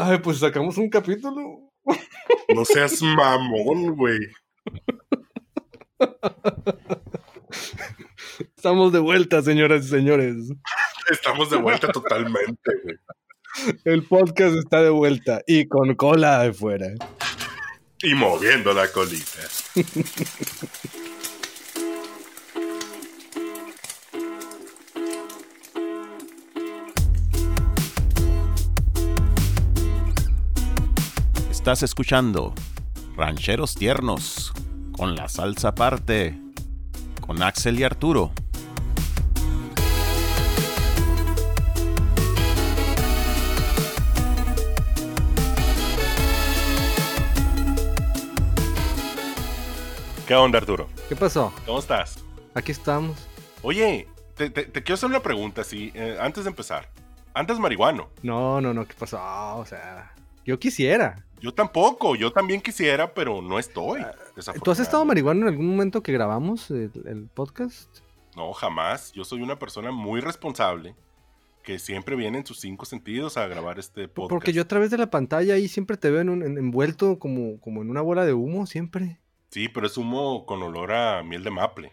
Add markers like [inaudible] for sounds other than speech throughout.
Ay, pues sacamos un capítulo. No seas mamón, güey. Estamos de vuelta, señoras y señores. Estamos de vuelta totalmente, güey. El podcast está de vuelta y con cola de fuera. Y moviendo la colita. [laughs] Estás escuchando Rancheros Tiernos con la salsa aparte con Axel y Arturo. ¿Qué onda, Arturo? ¿Qué pasó? ¿Cómo estás? Aquí estamos. Oye, te, te- te quiero hacer una pregunta, sí, eh, antes de empezar. ¿Andas marihuano? No, no, no, ¿qué pasó? O sea, yo quisiera. Yo tampoco, yo también quisiera, pero no estoy. ¿Tú has estado marihuana en algún momento que grabamos el, el podcast? No, jamás. Yo soy una persona muy responsable que siempre viene en sus cinco sentidos a grabar este podcast. Porque yo a través de la pantalla ahí siempre te veo en un- en- envuelto como, como en una bola de humo, siempre. Sí, pero es humo con olor a miel de maple.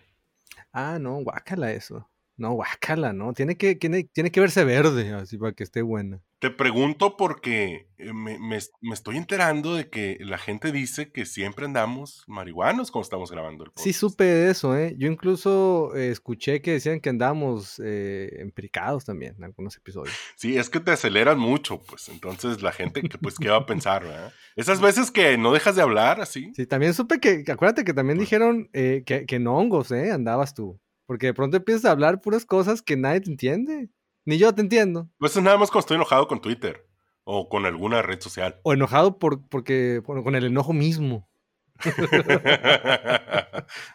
Ah, no, guácala eso. No, guácala, no. Tiene que, tiene, tiene que verse verde, así para que esté buena. Te pregunto porque eh, me, me- me estoy enterando de que la gente dice que siempre andamos marihuanos cuando estamos grabando el podcast. Sí supe de eso, ¿eh? Yo incluso eh, escuché que decían que andamos eh, empiricados también en algunos episodios. [laughs] Sí, es que te aceleras mucho, pues. Entonces la gente, que, pues, ¿qué va a [laughs] pensar, verdad? Esas veces que no dejas de hablar así. Sí, también supe que, que acuérdate que también dijeron eh, que, que en hongos, ¿eh? Andabas tú. Porque de pronto empiezas a hablar puras cosas que nadie te entiende. Ni yo te entiendo. Pues es nada más cuando estoy enojado con Twitter o con alguna red social. O enojado por, porque, bueno, con el enojo mismo. [laughs]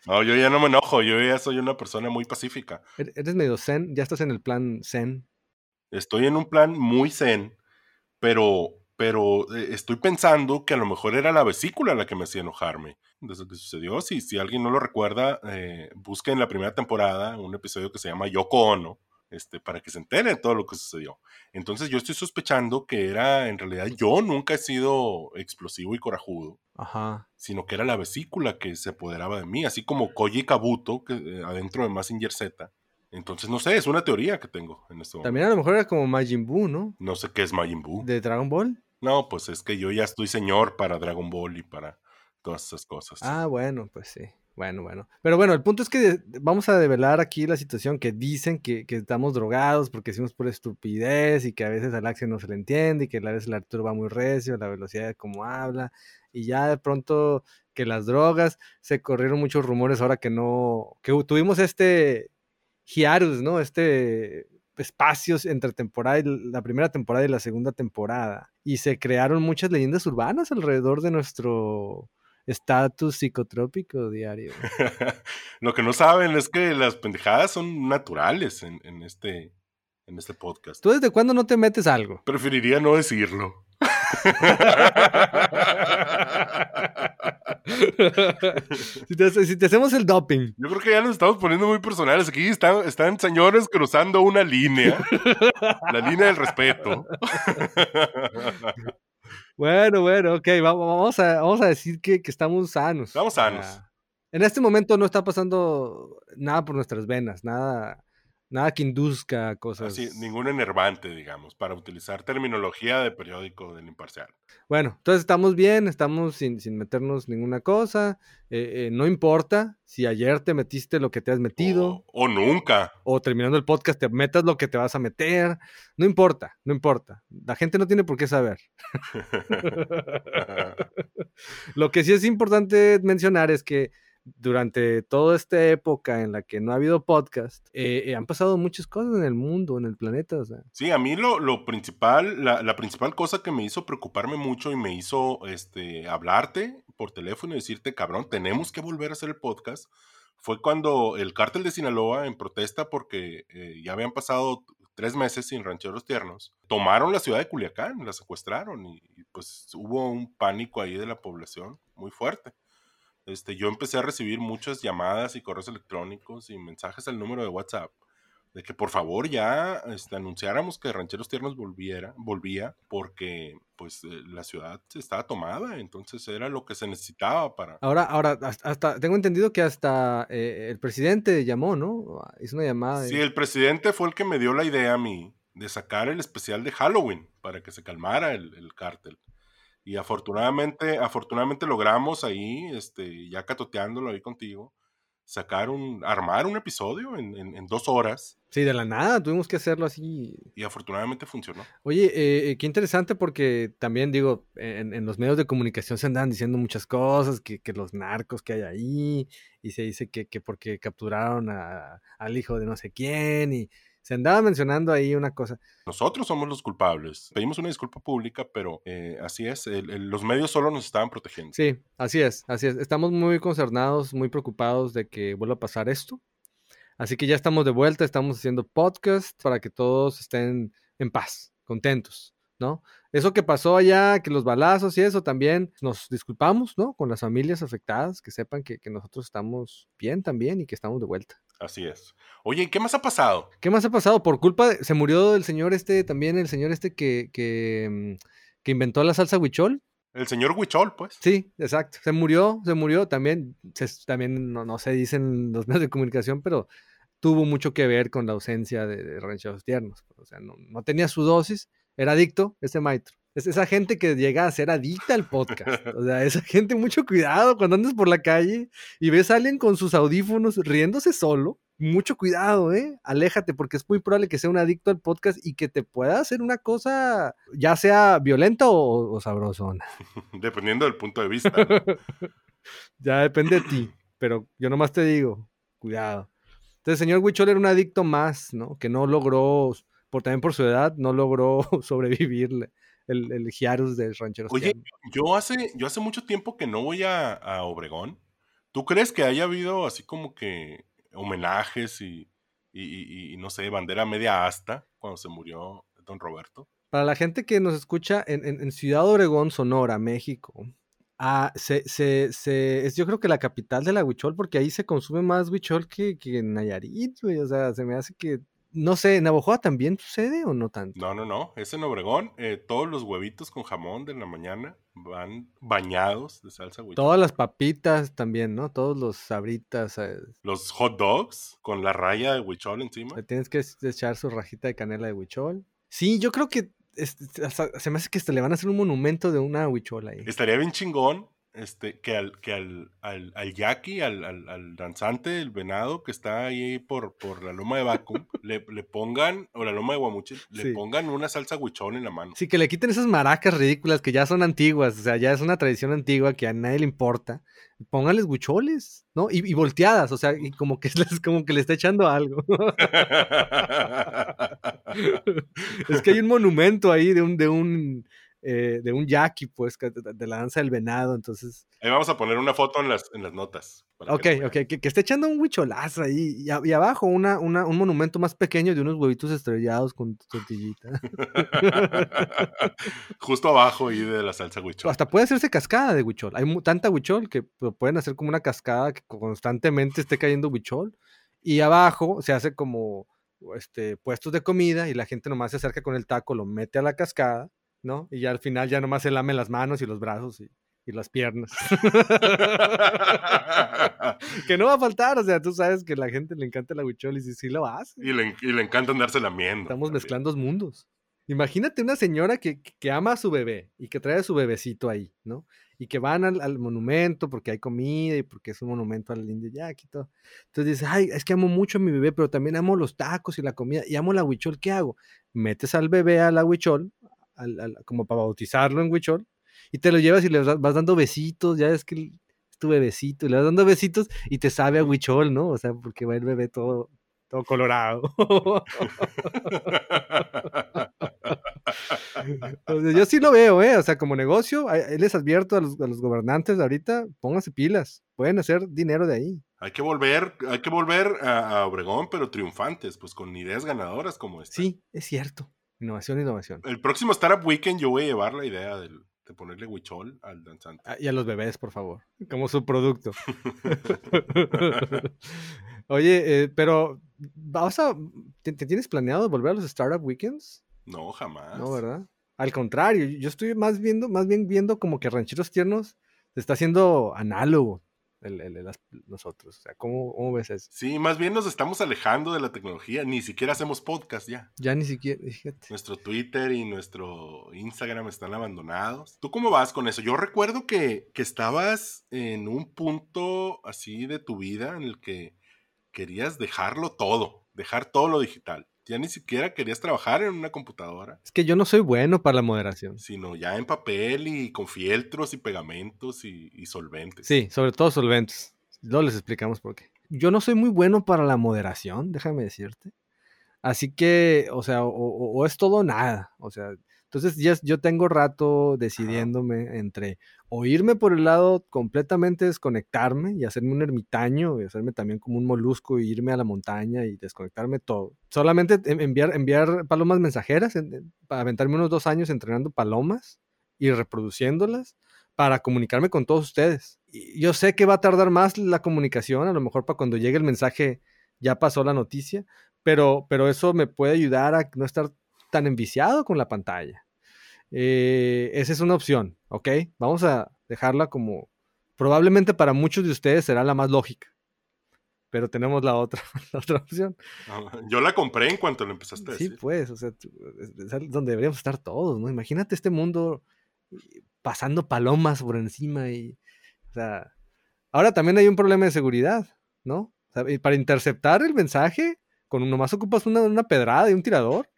no, yo ya no me enojo, yo ya soy una persona muy pacífica. Er- Eres medio zen, ya estás en el plan zen. Estoy en un plan muy zen, pero, pero eh, estoy pensando que a lo mejor era la vesícula la que me hacía enojarme. Desde que sucedió, si, si alguien no lo recuerda, eh, busquen la primera temporada un episodio que se llama Yoko Ono, este, para que se entere de todo lo que sucedió. Entonces yo estoy sospechando que era, en realidad, yo nunca he sido explosivo y corajudo, Ajá. sino que era la vesícula que se apoderaba de mí, así como Koji Kabuto, que, eh, adentro de Mazinger Z. Entonces, no sé, es una teoría que tengo en momento. También a lo mejor era como Majin Buu, ¿no? No sé qué es Majin Buu. De Dragon Ball. No, pues es que yo ya estoy señor para Dragon Ball y para todas esas cosas. Ah, bueno, pues sí. Bueno, bueno. Pero bueno, el punto es que vamos a develar aquí la situación que dicen que, que estamos drogados porque decimos por estupidez y que a veces al Axel no se le entiende y que a veces el Arturo va muy recio, la velocidad de cómo habla y ya de pronto que las drogas, se corrieron muchos rumores ahora que no, que tuvimos este hiatus, ¿no? Este espacios entre temporada y la primera temporada y la segunda temporada y se crearon muchas leyendas urbanas alrededor de nuestro estatus psicotrópico diario. [laughs] Lo que no saben es que las pendejadas son naturales en, en este, en este podcast. ¿Tú desde cuándo no te metes algo? Preferiría no decirlo. [laughs] [laughs] [laughs] si, te, si te hacemos el doping. Yo creo que ya nos estamos poniendo muy personales. Aquí están, están señores cruzando una línea. la línea del respeto. [laughs] Bueno, bueno, ok, vamos, a, vamos a decir que, que estamos sanos. Estamos sanos. Ah, en este momento no está pasando nada por nuestras venas, nada, nada que induzca cosas. Así, ningún enervante, digamos, para utilizar terminología de periódico del imparcial. Bueno, entonces estamos bien, estamos sin, sin meternos ninguna cosa. eh, eh, no importa si ayer te metiste lo que te has metido. O, o nunca. o terminando el podcast te metas lo que te vas a meter. No importa, no importa. La gente no tiene por qué saber. [laughs] [laughs] lo que sí es importante mencionar es que durante toda esta época en la que no ha habido podcast, eh, eh, han pasado muchas cosas en el mundo, en el planeta. O sea. Sí, a mí lo, lo principal, la, la, principal cosa que me hizo preocuparme mucho y me hizo este, hablarte por teléfono y decirte, cabrón, tenemos que volver a hacer el podcast, fue cuando el cártel de Sinaloa, en protesta porque eh, ya habían pasado tres meses sin rancheros tiernos, tomaron la ciudad de Culiacán, la secuestraron y, y pues hubo un pánico ahí de la población muy fuerte. Este, yo empecé a recibir muchas llamadas y correos electrónicos y mensajes al número de WhatsApp de que por favor ya este, anunciáramos que Rancheros Tiernos volviera, volvía, porque pues eh, la ciudad estaba tomada, entonces era lo que se necesitaba para... Ahora, ahora, hasta, tengo entendido que hasta eh, el presidente llamó, ¿no? Hizo una llamada. Sí, el presidente fue el que me dio la idea a mí de sacar el especial de Halloween para que se calmara el, el cártel. Y afortunadamente, afortunadamente logramos ahí, este, ya catoteándolo ahí contigo, sacar un, armar un episodio en, dos horas. Sí, de la nada, tuvimos que hacerlo así. Y afortunadamente funcionó. Oye, eh, eh, qué interesante porque también digo, en, los medios de comunicación se andan diciendo muchas cosas, que, los narcos que hay ahí, y se dice que, que porque capturaron al hijo de no sé quién, y se andaba mencionando ahí una cosa. Nosotros somos los culpables. Pedimos una disculpa pública, pero eh, así es. los medios solo nos estaban protegiendo. Sí, así es, así es. Estamos muy concernados, muy preocupados de que vuelva a pasar esto. Así que ya estamos de vuelta, estamos haciendo podcast para que todos estén en paz, contentos, ¿no? Eso que pasó allá, que los balazos y eso, también nos disculpamos, ¿no? Con las familias afectadas, que sepan que, que nosotros estamos bien también y que estamos de vuelta. Así es. Oye, ¿qué más ha pasado? ¿Qué más ha pasado? Por culpa, de, se murió el señor este, también el señor este que, que, mm, que inventó la salsa huichol. El señor Huichol, pues. Sí, exacto. Se murió, se murió. También, también no, no, se dicen los [laughs] medios de comunicación, pero tuvo mucho que ver con la ausencia de, de rancheros tiernos. O sea, no, no, tenía su dosis, era adicto, ese maestro. Es esa gente que llega a ser adicta al podcast. O sea, esa gente, mucho cuidado cuando andas por la calle y ves a alguien con sus audífonos riéndose solo. Mucho cuidado, ¿eh? Aléjate porque es muy probable que sea un adicto al podcast y que te pueda hacer una cosa, ya sea violenta o, o sabrosona. [laughs] Dependiendo del punto de vista. [laughs] ya depende de ti. Pero yo nomás te digo, cuidado. Entonces, señor Huichol era un adicto más, ¿no? Que no logró, por, también por su edad, no logró [laughs] sobrevivirle el, el Giarus de Rancheros. Oye, yo hace, yo hace mucho tiempo que no voy a, a, Obregón. ¿Tú crees que haya habido así como que homenajes y, y, y, no sé, bandera media asta cuando se murió don Roberto? Para la gente que nos escucha en, en, en Ciudad Obregón, Sonora, México, Ah, se, se, se, es yo creo que la capital de la huichol, porque ahí se consume más huichol que, que en Nayarit, güey. O sea, se me hace que no sé, ¿en Navajoa también sucede o no tanto? No, no, no. Es en Obregón. Eh, todos los huevitos con jamón de la mañana van bañados de salsa huichol. Todas las papitas también, ¿no? Todos los sabritas. Eh. Los hot dogs con la raya de huichol encima. Le tienes que echar su rajita de canela de huichol. Sí, yo creo que se me hace que hasta le van a hacer un monumento de una huichola ahí. Estaría bien chingón este, que al, que al, al, al yaqui, al, al, al, danzante, el venado que está ahí por, por la loma de Baku, [laughs] le, le, pongan, o la loma de Guamuche, le sí. pongan una salsa huichón en la mano. Sí, que le quiten esas maracas ridículas que ya son antiguas, o sea, ya es una tradición antigua que a nadie le importa. Pónganles huicholes, ¿no? Y, y volteadas, o sea, y como que, [laughs] como que le está echando algo. [laughs] es que hay un monumento ahí de un, de un eh, de un yaqui, pues, de la danza del venado, entonces... Ahí vamos a poner una foto en las, en las notas. Ok, que ok, que, que, esté echando un huicholazo ahí, y, y abajo una, una, un monumento más pequeño de unos huevitos estrellados con tortillita. [laughs] Justo abajo ahí de la salsa huichol. Hasta puede hacerse cascada de huichol, hay tanta huichol que pueden hacer como una cascada que constantemente esté cayendo huichol, y abajo se hace como este, puestos de comida y la gente nomás se acerca con el taco, lo mete a la cascada, ¿no? Y ya al final ya nomás se lame las manos y los brazos y, y las piernas. [laughs] que no va a faltar, o sea, tú sabes que a la gente le encanta la huichol y sí, sí lo hace. Y le, y le encanta andarse lamiendo. Estamos también. mezclando mundos. Imagínate una señora que, que, ama a su bebé y que trae a su bebecito ahí, ¿no? Y que van al, al monumento porque hay comida y porque es un monumento al indio Yaqui y todo. Entonces dices, ay, es que amo mucho a mi bebé, pero también amo los tacos y la comida y amo la huichol, ¿qué hago? Metes al bebé a la huichol, al, al, como para bautizarlo en huichol, y te lo llevas y le vas dando besitos, ya es que es tu bebecito, y le vas dando besitos y te sabe a huichol, ¿no? O sea, porque va el bebé todo, todo colorado. [laughs] o sea, yo sí lo veo, ¿eh? O sea, como negocio, les advierto a los, a los gobernantes ahorita, pónganse pilas, pueden hacer dinero de ahí. Hay que volver, hay que volver a, a Obregón, pero triunfantes, pues con ideas ganadoras como esta. Sí, es cierto. Innovación, innovación. El próximo Startup Weekend yo voy a llevar la idea del, de ponerle huichol al danzante. Ah, y a los bebés, por favor, como su producto. [laughs] [laughs] Oye, eh, pero ¿vas a, te, te tienes planeado volver a los Startup Weekends? No, jamás. No, ¿verdad? Al contrario, yo estoy más viendo, más bien viendo como que Rancheros Tiernos se está haciendo análogo el, el- nosotros. O sea, ¿cómo, cómo ves eso? Sí, más bien nos estamos alejando de la tecnología. Ni siquiera hacemos podcast ya. Ya ni siquiera, fíjate. Nuestro Twitter y nuestro Instagram están abandonados. ¿Tú cómo vas con eso? Yo recuerdo que, que estabas en un punto así de tu vida en el que querías dejarlo todo, dejar todo lo digital. Ya ni siquiera querías trabajar en una computadora, Es que yo no soy bueno para la moderación. sino ya en papel y con fieltros y pegamentos y, y solventes. Sí, sobre todo solventes. Luego les explicamos por qué. Yo no soy muy bueno para la moderación, déjame decirte. Así que, o sea, o, o- o es todo o nada. O sea, entonces ya, yo tengo rato decidiéndome entre o irme por el lado completamente desconectarme y hacerme un ermitaño y hacerme también como un molusco y irme a la montaña y desconectarme todo. Solamente en- enviar, enviar palomas mensajeras, en- en- para aventarme unos dos años entrenando palomas y reproduciéndolas para comunicarme con todos ustedes. Y yo sé que va a tardar más la comunicación, a lo mejor para cuando llegue el mensaje ya pasó la noticia, pero, pero eso me puede ayudar a no estar tan enviciado con la pantalla. Eh, esa es una opción, ¿ok? Vamos a dejarla como, probablemente para muchos de ustedes será la más lógica, pero tenemos la otra, [laughs] la otra opción. Ajá. Yo la compré en cuanto lo empezaste a Sí, decir. pues, o sea, es- donde deberíamos estar todos, ¿no? Imagínate este mundo eh, pasando palomas por encima y, o sea, ahora también hay un problema de seguridad, ¿no? O sea, y para interceptar el mensaje, con nomás ocupas una, una pedrada y un tirador.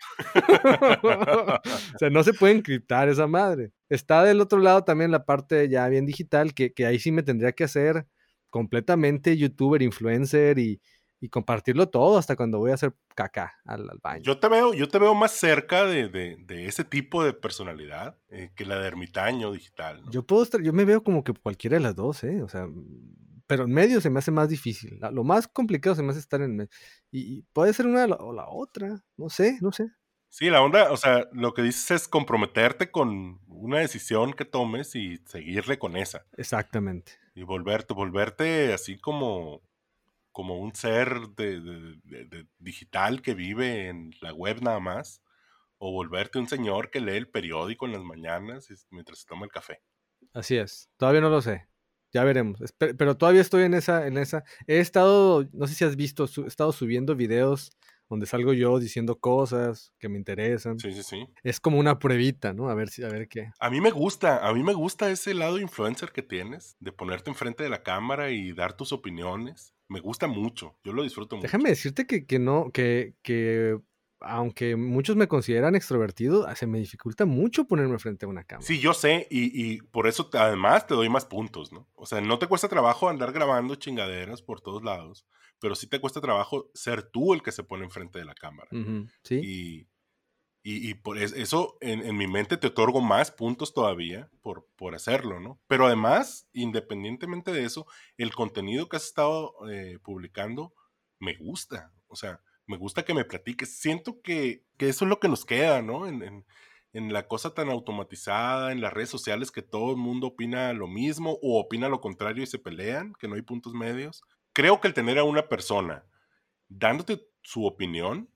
o sea, no se puede encriptar esa madre. Está del otro lado también la parte ya bien digital, que, que ahí sí me tendría que hacer completamente youtuber, influencer y, y compartirlo todo hasta cuando voy a hacer caca al, al baño. Yo te veo, yo te veo más cerca de, de- de ese tipo de personalidad eh, que la de ermitaño digital. ¿no? Yo puedo estar, yo me veo como que cualquiera de las dos, ¿eh? O sea, pero en medio se me hace más difícil. Lo más complicado se me hace estar en medio. Y, y puede ser una o la- otra. No sé, no sé. Sí, la onda, o sea, lo que dices es comprometerte con una decisión que tomes y seguirle con esa. Exactamente. Y volverte, volverte así como, como un ser de, de- digital que vive en la web nada más. O volverte un señor que lee el periódico en las mañanas mientras se toma el café. Así es. Todavía no lo sé. Ya veremos. Pero todavía estoy en esa, en esa. He estado, no sé si has visto, he estado subiendo videos donde salgo yo diciendo cosas que me interesan. Sí, sí, sí. Es como una pruebita, ¿no? A ver si, a ver qué. A mí me gusta, a mí me gusta ese lado influencer que tienes, de ponerte enfrente de la cámara y dar tus opiniones. Me gusta mucho, yo lo disfruto mucho. Déjame decirte que, que no, que, que aunque muchos me consideran extrovertido, se me dificulta mucho ponerme frente a una cámara. Sí, yo sé, y, y por eso te- además te doy más puntos, ¿no? O sea, no te cuesta trabajo andar grabando chingaderas por todos lados, pero sí te cuesta trabajo ser tú el que se pone enfrente de la cámara. Sí. Y, y, y por es- eso en, en mi mente te otorgo más puntos todavía por, por hacerlo, ¿no? Pero además, independientemente de eso, el contenido que has estado eh, publicando me gusta. O sea, me gusta que me platiques. Siento que, que eso es lo que nos queda, ¿no? En, en- la cosa tan automatizada, en las redes sociales que todo el mundo opina lo mismo o opina lo contrario y se pelean, que no hay puntos medios. Creo que el tener a una persona dándote su opinión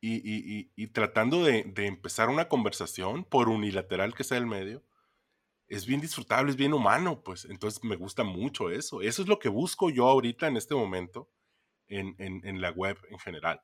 y, y- y- y tratando de, de empezar una conversación, por unilateral que sea el medio, es bien disfrutable, es bien humano, pues. Entonces me gusta mucho eso. Eso es lo que busco yo ahorita en este momento en, en- en la web en general.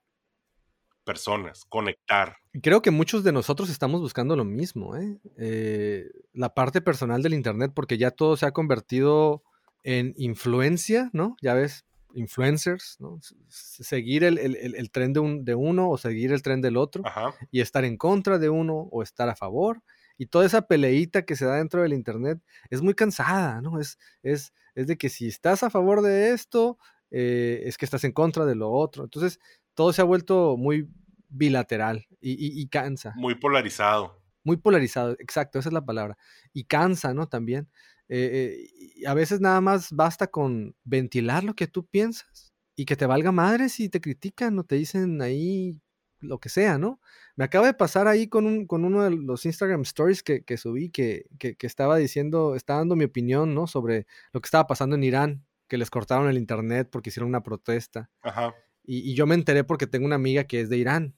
Personas, conectar. Creo que muchos de nosotros estamos buscando lo mismo, ¿eh? Eh, la parte personal del Internet, porque ya todo se ha convertido en influencia, ¿no? Ya ves, influencers, ¿no? Seguir el, el- el- el tren de, un- de uno o seguir el tren del otro Ajá. y estar en contra de uno o estar a favor. Y toda esa peleita que se da dentro del Internet es muy cansada, ¿no? Es, es, es de que si estás a favor de esto, eh, es que estás en contra de lo otro. Entonces, todo se ha vuelto muy bilateral y, y- y cansa. Muy polarizado. Muy polarizado, exacto, esa es la palabra. Y cansa, ¿no? También. Eh, eh, a veces nada más basta con ventilar lo que tú piensas y que te valga madre si te critican o te dicen ahí lo que sea, ¿no? Me acaba de pasar ahí con, un, con uno de los Instagram stories que, que subí que, que, que estaba diciendo, estaba dando mi opinión, ¿no? Sobre lo que estaba pasando en Irán. Que les cortaron el internet porque hicieron una protesta. Ajá. Y, y yo me enteré porque tengo una amiga que es de Irán.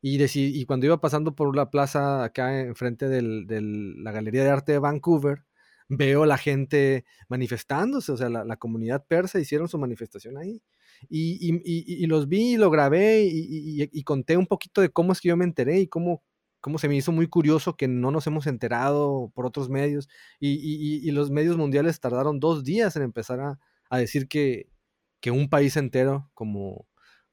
Y, y cuando iba pasando por la plaza acá enfrente de la Galería de Arte de Vancouver, veo la gente manifestándose, o sea, la, la comunidad persa hicieron su manifestación ahí. Y, y- y- y los vi, y lo grabé y, conté un poquito de cómo es que yo me enteré y cómo, cómo se me hizo muy curioso que no nos hemos enterado por otros medios. Y los medios mundiales tardaron dos días en empezar a, a decir que, que un país entero como,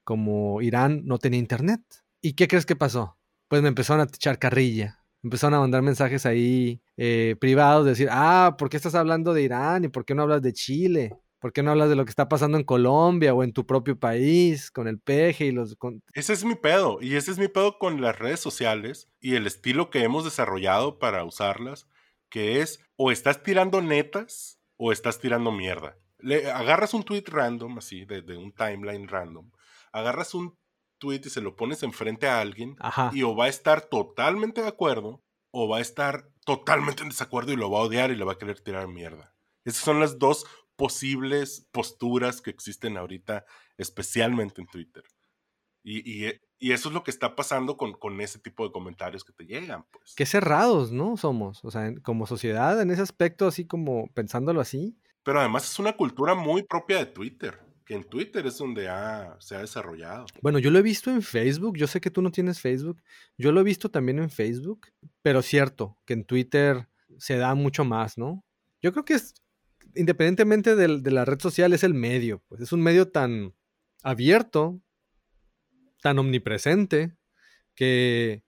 como Irán no tenía internet. ¿Y qué crees que pasó? Pues me empezaron a echar carrilla. Empezaron a mandar mensajes ahí eh, privados, decir, ah, ¿por qué estás hablando de Irán? ¿Y por qué no hablas de Chile? ¿Por qué no hablas de lo que está pasando en Colombia o en tu propio país con el peje y los... con-?" Ese es mi pedo. Y ese es mi pedo con las redes sociales y el estilo que hemos desarrollado para usarlas, que es o estás tirando netas o estás tirando mierda. Le agarras un tweet random, así, de, de un timeline random, agarras un tweet y se lo pones enfrente a alguien Ajá. y o va a estar totalmente de acuerdo o va a estar totalmente en desacuerdo y lo va a odiar y le va a querer tirar mierda. Esas son las dos posibles posturas que existen ahorita, especialmente en Twitter. Y, y- y eso es lo que está pasando con, con ese tipo de comentarios que te llegan, pues. Qué cerrados, ¿no? Somos. O sea, como sociedad, en ese aspecto, así como pensándolo así. Pero además es una cultura muy propia de Twitter, que en Twitter es donde se ha desarrollado. Bueno, yo lo he visto en Facebook. Yo sé que tú no tienes Facebook. Yo lo he visto también en Facebook. Pero cierto que en Twitter se da mucho más, ¿no? Yo creo que es, independientemente del- de, la red social, es el medio. Pues es un medio tan abierto, tan omnipresente, que,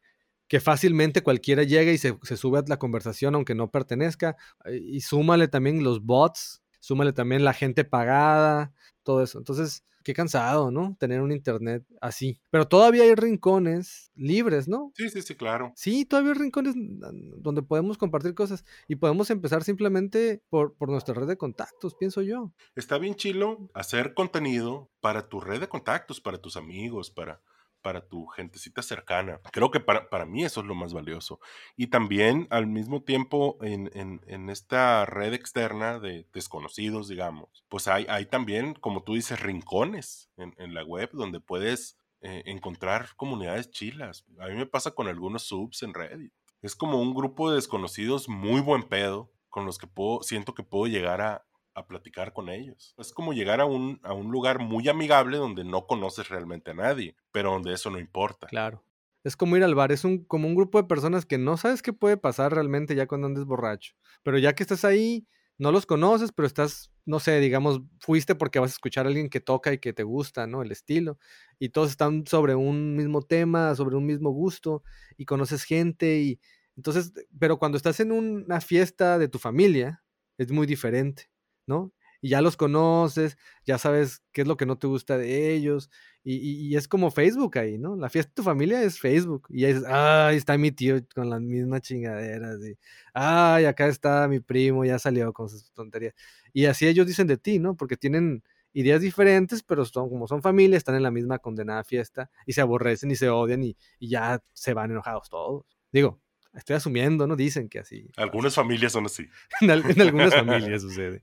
que fácilmente cualquiera llega y se, se sube a la conversación aunque no pertenezca. eh, Y súmale también los bots, súmale también la gente pagada, todo eso. Entonces, qué cansado, ¿no? Tener un internet así. Pero todavía hay rincones libres, ¿no? Sí, sí, sí, claro. Sí, todavía hay rincones mm, donde podemos compartir cosas y podemos empezar simplemente por, por nuestra red de contactos, pienso yo. Está bien chilo hacer contenido para tu red de contactos, para tus amigos, para, para tu gentecita cercana. Creo que para, para mí eso es lo más valioso. Y también al mismo tiempo en, en- en esta red externa de desconocidos, digamos, pues hay, hay también, como tú dices, rincones en, en la web donde puedes eh, encontrar comunidades chilas. A mí me pasa con algunos subs en Reddit. Es como un grupo de desconocidos muy buen pedo con los que puedo, siento que puedo llegar a, a platicar con ellos. Es como llegar a un, a un lugar muy amigable donde no conoces realmente a nadie, pero donde eso no importa. Claro. Es como ir al bar, es un, como un grupo de personas que no sabes qué puede pasar realmente ya cuando andes borracho. Pero ya que estás ahí, no los conoces, pero estás, no sé, digamos, fuiste porque vas a escuchar a alguien que toca y que te gusta, ¿no? El estilo. Y todos están sobre un mismo tema, sobre un mismo gusto, y conoces gente y... Entonces, pero cuando estás en una fiesta de tu familia, es muy diferente, ¿no? Y ya los conoces, ya sabes qué es lo que no te gusta de ellos, y, y- es como Facebook ahí, ¿no? La fiesta de tu familia es Facebook. Y ahí dices, está mi tío con las mismas chingaderas. Y, ay, acá está mi primo, ya salió con sus tonterías. Y así ellos dicen de ti, ¿no? Porque tienen ideas diferentes, pero son, como son familia, están en la misma condenada fiesta y se aborrecen y se odian y, y ya se van enojados todos. Digo, estoy asumiendo, ¿no? Dicen que así. Algunas familias son así. [laughs] En, al- en algunas familias [laughs] sucede.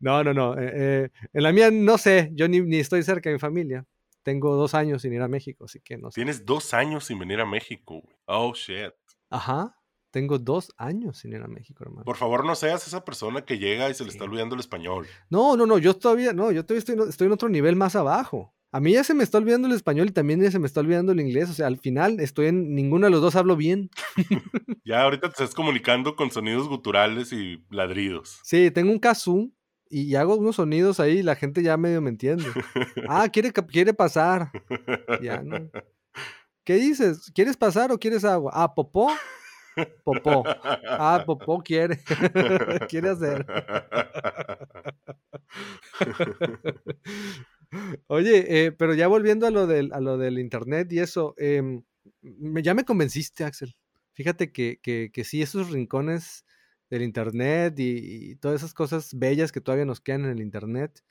no, no, no. eh, eh, en la mía no sé. Yo ni, ni estoy cerca de mi familia. Tengo dos años sin ir a México, así que no sé. Tienes dos años sin venir a México, güey. Oh, shit. Ajá. Tengo dos años sin ir a México, hermano. Por favor, no seas esa persona que llega y se le está olvidando el español. No, no, no. Yo todavía, no, yo todavía estoy en otro nivel más abajo. A mí ya se me está olvidando el español y también ya se me está olvidando el inglés. O sea, al final estoy en ninguno de los dos hablo bien. [laughs] Ya ahorita te estás comunicando con sonidos guturales y ladridos. Sí, tengo un kazoo y hago unos sonidos ahí y la gente ya medio me entiende. [laughs] Ah, quiere, quiere pasar. Ya, ¿no? ¿Qué dices? ¿Quieres pasar o quieres agua? Ah, popó. Popó. Ah, popó quiere. [laughs] quiere hacer. Oye, eh, pero ya volviendo a lo del, a lo del internet y eso, me, ya me convenciste, Axel. Fíjate que, que, que sí, esos rincones del internet y, y todas esas cosas bellas que todavía nos quedan en el internet,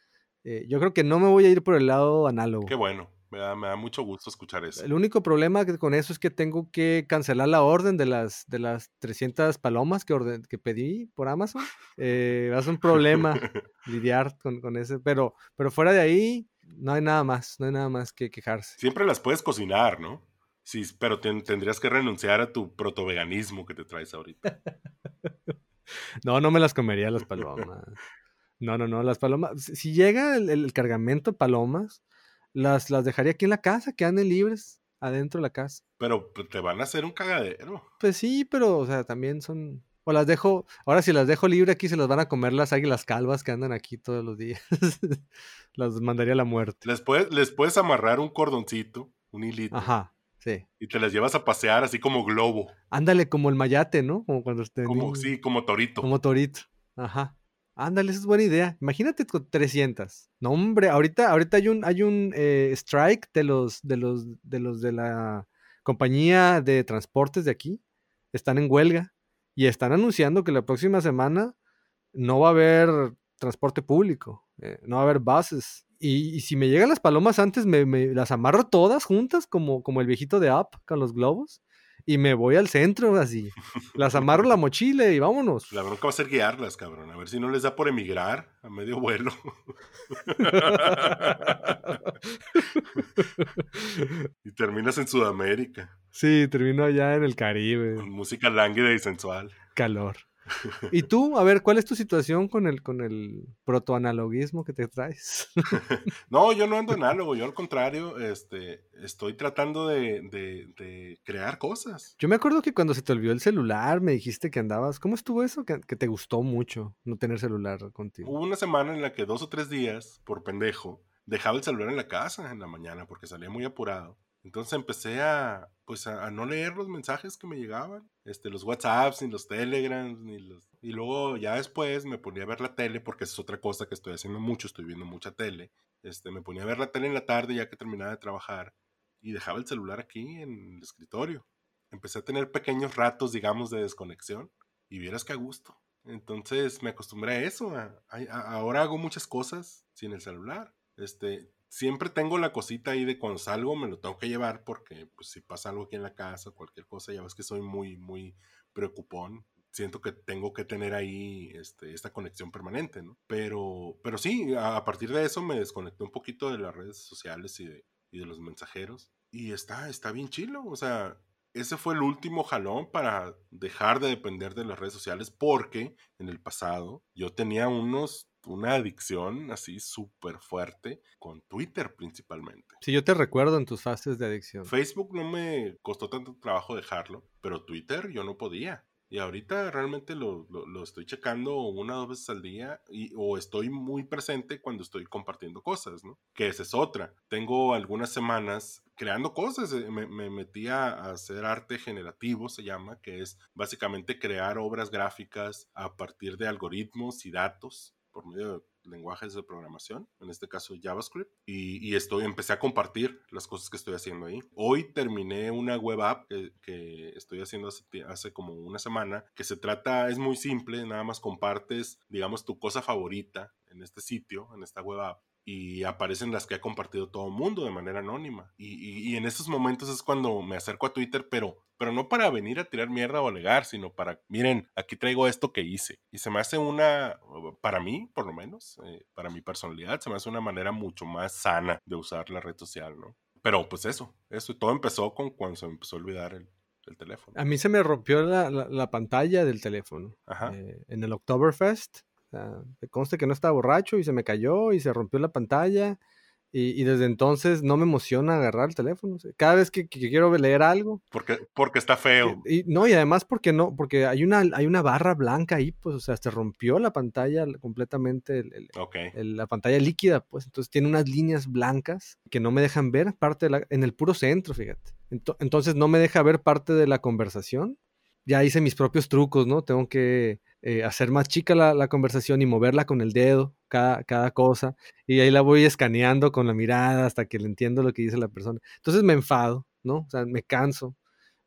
eh, yo creo que no me voy a ir por el lado análogo. Qué bueno. Me da, me da mucho gusto escuchar eso. El único problema con eso es que tengo que cancelar la orden de las, de las 300 palomas que, orden- que pedí por Amazon. [laughs] Eh, va a ser un problema lidiar con, con ese, pero, pero fuera de ahí no hay nada más, no hay nada más que quejarse. Siempre las puedes cocinar, ¿no? Sí, pero ten- tendrías que renunciar a tu protoveganismo que te traes ahorita. [laughs] No, no me las comería las palomas. [laughs] No, no, no, las palomas. Si si llega el, el cargamento de palomas, las, las dejaría aquí en la casa, que anden libres adentro de la casa. Pero pues, te van a hacer un cagadero. Pues sí, pero, o sea, también son. O las dejo. Ahora, si las dejo libre aquí, se las van a comer las águilas calvas que andan aquí todos los días. [laughs] las mandaría a la muerte. Les puedes, les puedes amarrar un cordoncito, un hilito, Ajá, sí. y te las llevas a pasear así como globo. Ándale, como el mayate, ¿no? Como cuando esté. Como, sí, como torito. Como torito. Ajá. Ándale, esa es buena idea. Imagínate con 300. No, hombre, ahorita, ahorita hay un, hay un eh, strike de los, de los, de los de la compañía de transportes de aquí. Están en huelga y están anunciando que la próxima semana no va a haber transporte público, eh, no va a haber buses. Y, y si me llegan las palomas antes, me, me las amarro todas juntas, como, como el viejito de Up con los globos, y me voy al centro así. Las amarro la mochila y vámonos. La bronca va a ser guiarlas, cabrón. A ver si no les da por emigrar a medio vuelo. [laughs] y terminas en Sudamérica, Sí, termino allá en el Caribe. con música lánguida y sensual. Calor. ¿Y tú? A ver, ¿cuál es tu situación con el, con el protoanalogismo que te traes? [laughs] No, yo no ando análogo, yo al contrario, este, estoy tratando de, de- de crear cosas. Yo me acuerdo que cuando se te olvidó el celular, me dijiste que andabas. ¿Cómo estuvo eso? Que, que te gustó mucho no tener celular contigo. Hubo una semana en la que dos o tres días, por pendejo, dejaba el celular en la casa en la mañana porque salía muy apurado. Entonces empecé a, pues a, no leer los mensajes que me llegaban, este, los WhatsApps, ni los Telegrams, ni los... Y luego ya después me ponía a ver la tele, porque esa es otra cosa que estoy haciendo mucho, estoy viendo mucha tele. Este, me ponía a ver la tele en la tarde ya que terminaba de trabajar y dejaba el celular aquí en el escritorio. Empecé a tener pequeños ratos, digamos, de desconexión y vieras que a gusto. Entonces me acostumbré a eso. ahora hago muchas cosas sin el celular. Este, siempre tengo la cosita ahí de cuando salgo me lo tengo que llevar porque pues, si pasa algo aquí en la casa, cualquier cosa, ya ves que soy muy, muy preocupón. Siento que tengo que tener ahí este, esta conexión permanente, ¿no? Pero, pero sí, a, partir de eso me desconecté un poquito de las redes sociales y de, y de los mensajeros. Y está, está bien chilo. O sea, ese fue el último jalón para dejar de depender de las redes sociales porque en el pasado yo tenía unos una adicción así súper fuerte con Twitter principalmente. Sí, yo te recuerdo en tus fases de adicción. Facebook no me costó tanto trabajo dejarlo, pero Twitter yo no podía. Y ahorita realmente lo, lo- lo estoy checando una o dos veces al día y, o estoy muy presente cuando estoy compartiendo cosas, ¿no? Que esa es otra. Tengo algunas semanas creando cosas. eh, Me, me metí a hacer arte generativo, se llama, que es básicamente crear obras gráficas a partir de algoritmos y datos por medio de lenguajes de programación, en este caso JavaScript, y, y estoy, empecé a compartir las cosas que estoy haciendo ahí. Hoy terminé una web app que, que estoy haciendo hace, hace como una semana, que se trata, es muy simple, nada más compartes, digamos, tu cosa favorita en este sitio, en esta web app, y aparecen las que ha compartido todo el mundo de manera anónima. Y, y- y en esos momentos es cuando me acerco a Twitter, pero, pero no para venir a tirar mierda o alegar, sino para, miren, aquí traigo esto que hice. Y se me hace una, para mí, por lo menos, eh, para mi personalidad, se me hace una manera mucho más sana de usar la red social, ¿no? Pero pues eso, eso, todo empezó con cuando se me empezó a olvidar el, el teléfono. A mí se me rompió la, la- la pantalla del teléfono Ajá. eh, en el Oktoberfest. O sea, me conste que no estaba borracho y se me cayó y se rompió la pantalla. Y, y desde entonces no me emociona agarrar el teléfono. cada vez que, que quiero leer algo. Porque, porque está feo. Y, no, y además porque no, porque hay una, hay una barra blanca ahí, pues, o sea, se rompió la pantalla completamente, el- el- Ok. el- la pantalla líquida, pues, entonces tiene unas líneas blancas que no me dejan ver parte de la, en el puro centro, fíjate. Ento- entonces no me deja ver parte de la conversación. Ya hice mis propios trucos, ¿no? Tengo que eh, hacer más chica la, la conversación y moverla con el dedo, cada, cada cosa. Y ahí la voy escaneando con la mirada hasta que le entiendo lo que dice la persona. Entonces me enfado, ¿no? O sea, me canso.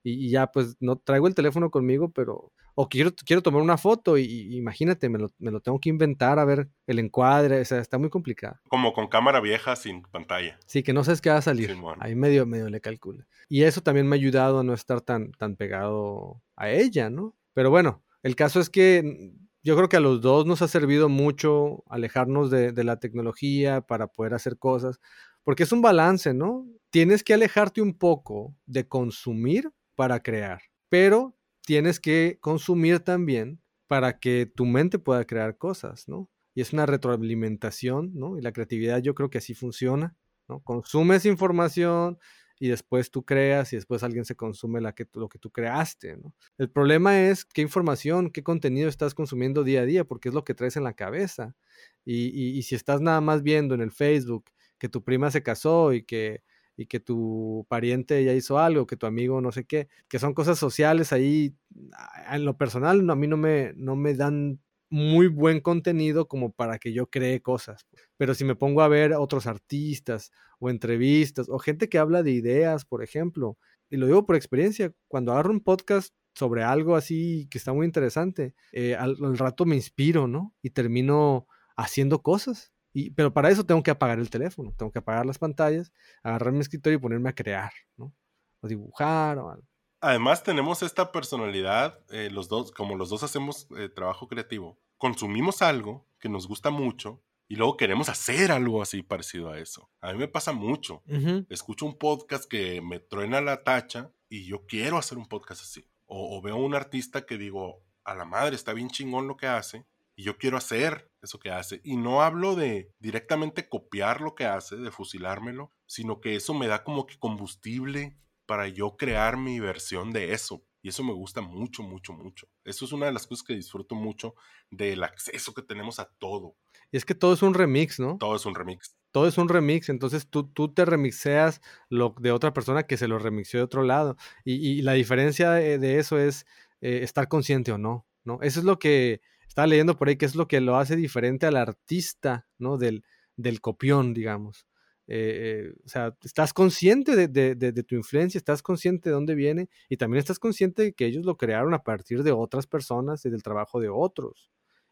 y, ya pues no traigo el teléfono conmigo, pero o quiero, quiero tomar una foto y, imagínate, me lo, me lo, tengo que inventar a ver el encuadre, o sea, está muy complicado. Como con cámara vieja sin pantalla. Sí, que no sabes qué va a salir. Ahí medio, medio le calcula. Y eso también me ha ayudado a no estar tan, tan pegado a ella, ¿no? Pero bueno, el caso es que yo creo que a los dos nos ha servido mucho alejarnos de, la tecnología para poder hacer cosas, porque es un balance, ¿no? Tienes que alejarte un poco de consumir para crear, pero tienes que consumir también para que tu mente pueda crear cosas, ¿no? Y es una retroalimentación, ¿no? Y la creatividad yo creo que así funciona, ¿no? Consumes información y después tú creas y después alguien se consume que, lo que tú creaste, ¿no? El problema es qué información, qué contenido estás consumiendo día a día, porque es lo que traes en la cabeza. Y, y si estás nada más viendo en el Facebook que tu prima se casó y que y que tu pariente ya hizo algo, que tu amigo no sé qué, que son cosas sociales ahí, ah, en lo personal a mí no me, no me dan muy buen contenido como para que yo cree cosas. Pero si me pongo a ver otros artistas o entrevistas o gente que habla de ideas, por ejemplo, y lo digo por experiencia, cuando agarro un podcast sobre algo así que está muy interesante, eh, al, rato me inspiro, ¿no? Y termino haciendo cosas pero para eso tengo que apagar el teléfono, tengo que apagar las pantallas, agarrar mi escritorio y ponerme a crear, ¿no? O dibujar o algo. Además tenemos esta personalidad, eh, los dos, como los dos hacemos eh, trabajo creativo, consumimos algo que nos gusta mucho y luego queremos hacer algo así parecido a eso. A mí me pasa mucho. Escucho un podcast que me truena la tacha y yo quiero hacer un podcast así. O, o veo un artista que digo, a la madre, está bien chingón lo que hace y yo quiero hacer eso que hace. Y no hablo de directamente copiar lo que hace, de fusilármelo, sino que eso me da como que combustible para yo crear mi versión de eso. Y eso me gusta mucho, mucho, mucho. Eso es una de las cosas que disfruto mucho del acceso que tenemos a todo. Y es que todo es un remix, ¿no? Todo es un remix. Todo es un remix, entonces tú, tú te remixeas lo de otra persona que se lo remixió de otro lado. Y, la diferencia de, eso es eh, estar consciente o no, ¿no? Eso es lo que estaba leyendo por ahí que es lo que lo hace diferente al artista, ¿no? Del, del copión, digamos. Eh, eh, o sea, estás consciente de, tu influencia, estás consciente de dónde viene y también estás consciente de que ellos lo crearon a partir de otras personas y del trabajo de otros.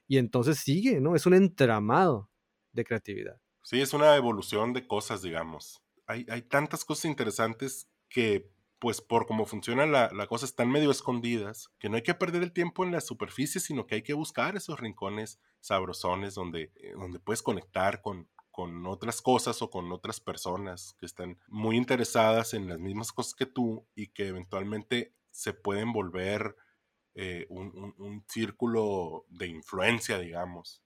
Y entonces sigue, ¿no? Es un entramado de creatividad. Sí, es una evolución de cosas, digamos. Hay, tantas cosas interesantes que pues por cómo funciona la, cosa, están medio escondidas, que no hay que perder el tiempo en la superficie, sino que hay que buscar esos rincones sabrosones donde, eh, donde puedes conectar con, con otras cosas o con otras personas que están muy interesadas en las mismas cosas que tú y que eventualmente se pueden volver eh, un, círculo de influencia, digamos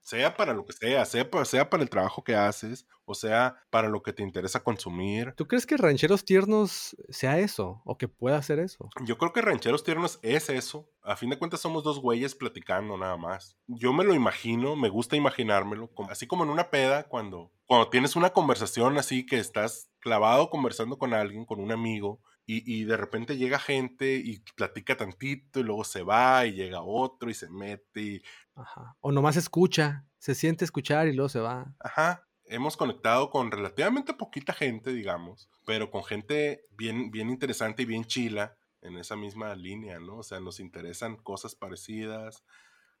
sea para lo que sea, sea, sea para el trabajo que haces, o sea para lo que te interesa consumir. ¿Tú crees que Rancheros Tiernos sea eso o que pueda hacer eso? Yo creo que Rancheros Tiernos es eso. A fin de cuentas somos dos güeyes platicando nada más. Yo me lo imagino, me gusta imaginármelo, así como en una peda cuando, cuando tienes una conversación así que estás clavado conversando con alguien, con un amigo, y, de repente llega gente y platica tantito y luego se va y llega otro y se mete. Y... Ajá. O nomás escucha, se siente escuchar y luego se va. Ajá. Hemos conectado con relativamente poquita gente, digamos, pero con gente bien, bien interesante y bien chila en esa misma línea, ¿no? O sea, nos interesan cosas parecidas.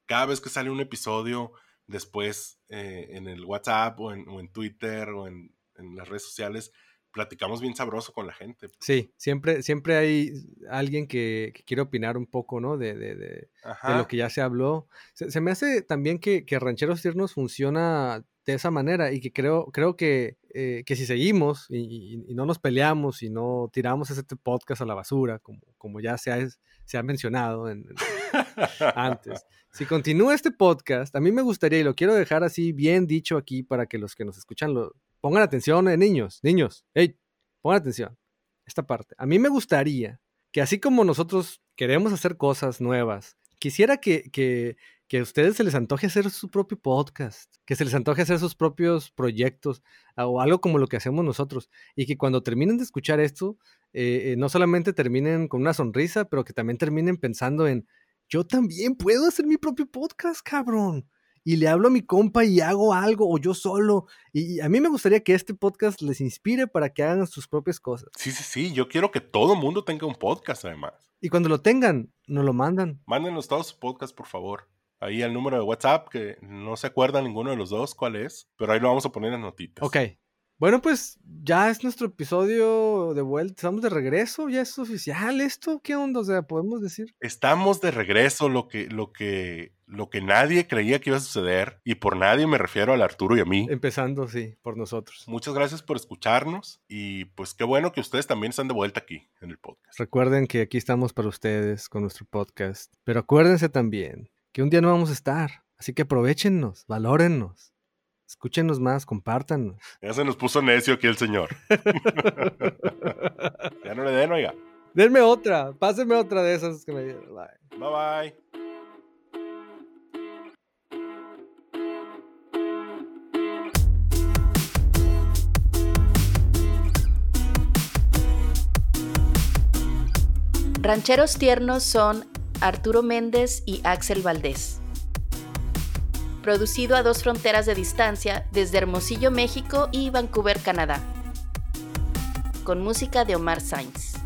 Cada vez que sale un episodio, después eh, en el WhatsApp o en, o en Twitter o en, en las redes sociales, platicamos bien sabroso con la gente. Pues. Sí, siempre, siempre hay alguien que, quiere opinar un poco, ¿no? De, de, de, lo que ya se habló. Se, me hace también que, que, Rancheros Tiernos funciona de esa manera y que creo, creo que, eh, que si seguimos y, no nos peleamos y no tiramos ese podcast a la basura, como, como ya se ha, se ha mencionado en, antes, [laughs] si continúa este podcast, a mí me gustaría, y lo quiero dejar así bien dicho aquí para que los que nos escuchan lo, pongan atención, niños, niños, hey, pongan atención, esta parte. A mí me gustaría que así como nosotros queremos hacer cosas nuevas, quisiera que, que, que a ustedes se les antoje hacer su propio podcast, que se les antoje hacer sus propios proyectos o algo como lo que hacemos nosotros y que cuando terminen de escuchar esto, eh, eh, no solamente terminen con una sonrisa, pero que también terminen pensando en, yo también puedo hacer mi propio podcast, cabrón y le hablo a mi compa y hago algo o yo solo. Y a mí me gustaría que este podcast les inspire para que hagan sus propias cosas. Sí, sí, sí. Yo quiero que todo mundo tenga un podcast además. Y cuando lo tengan, nos lo mandan. Mándenos todos su podcast, por favor. Ahí el número de WhatsApp, que no se acuerda ninguno de los dos cuál es, pero ahí lo vamos a poner en notitas. Ok. Bueno, pues ya es nuestro episodio de vuelta. Estamos de regreso, ya es oficial esto. ¿Qué onda? O sea, podemos decir. Estamos de regreso, lo que, lo que, lo que nadie creía que iba a suceder. Y por nadie me refiero al Arturo y a mí. Empezando, sí, por nosotros. Muchas gracias por escucharnos. Y pues qué bueno que ustedes también están de vuelta aquí en el podcast. Recuerden que aquí estamos para ustedes con nuestro podcast. Pero acuérdense también que un día no vamos a estar. Así que aprovechennos, valórennos. Escúchenos más, compártanos. [laughs] Ya se nos puso necio aquí el señor. [laughs] ya no le den, oiga. Denme otra, pásenme otra de esas que me dieron. Bye. Bye bye. Rancheros tiernos son Arturo Méndez y Axel Valdés producido a dos fronteras de distancia desde Hermosillo, México y Vancouver, Canadá, con música de Omar Sainz.